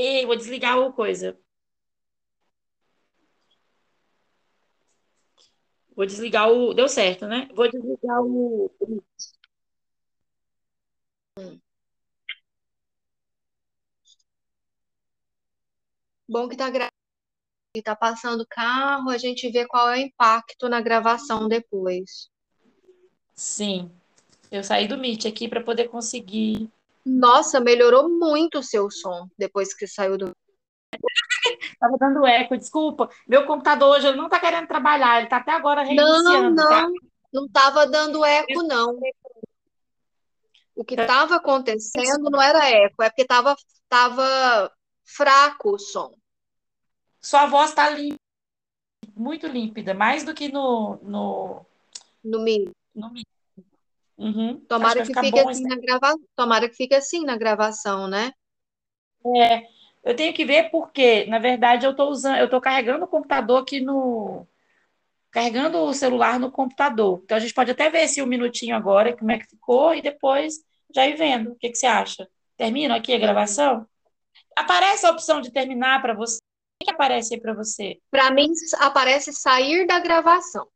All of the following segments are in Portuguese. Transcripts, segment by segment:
Ei, vou desligar o coisa. Vou desligar o. Deu certo, né? Vou desligar o. Bom que tá gravando. Tá passando carro, a gente vê qual é o impacto na gravação depois. Sim. Eu saí do Meet aqui para poder conseguir. Nossa, melhorou muito o seu som depois que saiu do. Tava dando eco, desculpa. Meu computador hoje ele não tá querendo trabalhar, ele tá até agora reiniciando. Não, tá? não, não tava dando eco, não. O que estava acontecendo não era eco, é porque tava, tava fraco o som. Sua voz tá limpa, muito límpida, mais do que no no No Meet. no Meet. Uhum. Tomara que ficar fique assim na grava... Tomara que fique assim na gravação, né? É, eu tenho que ver porque, na verdade, eu tô usando, eu tô carregando o computador aqui no carregando o celular no computador. Então a gente pode até ver esse um minutinho agora, como é que ficou, e depois já ir vendo. O que que você acha? Termino aqui a gravação? Aparece a opção de terminar para você? O que que aparece aí para você? Para mim aparece sair da gravação.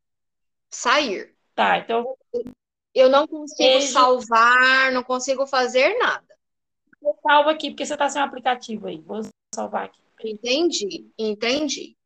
Sair. Tá, então Eu não consigo salvar, não consigo fazer nada. eu salvo aqui, porque você está sem o aplicativo aí. Vou salvar aqui. Entendi, entendi.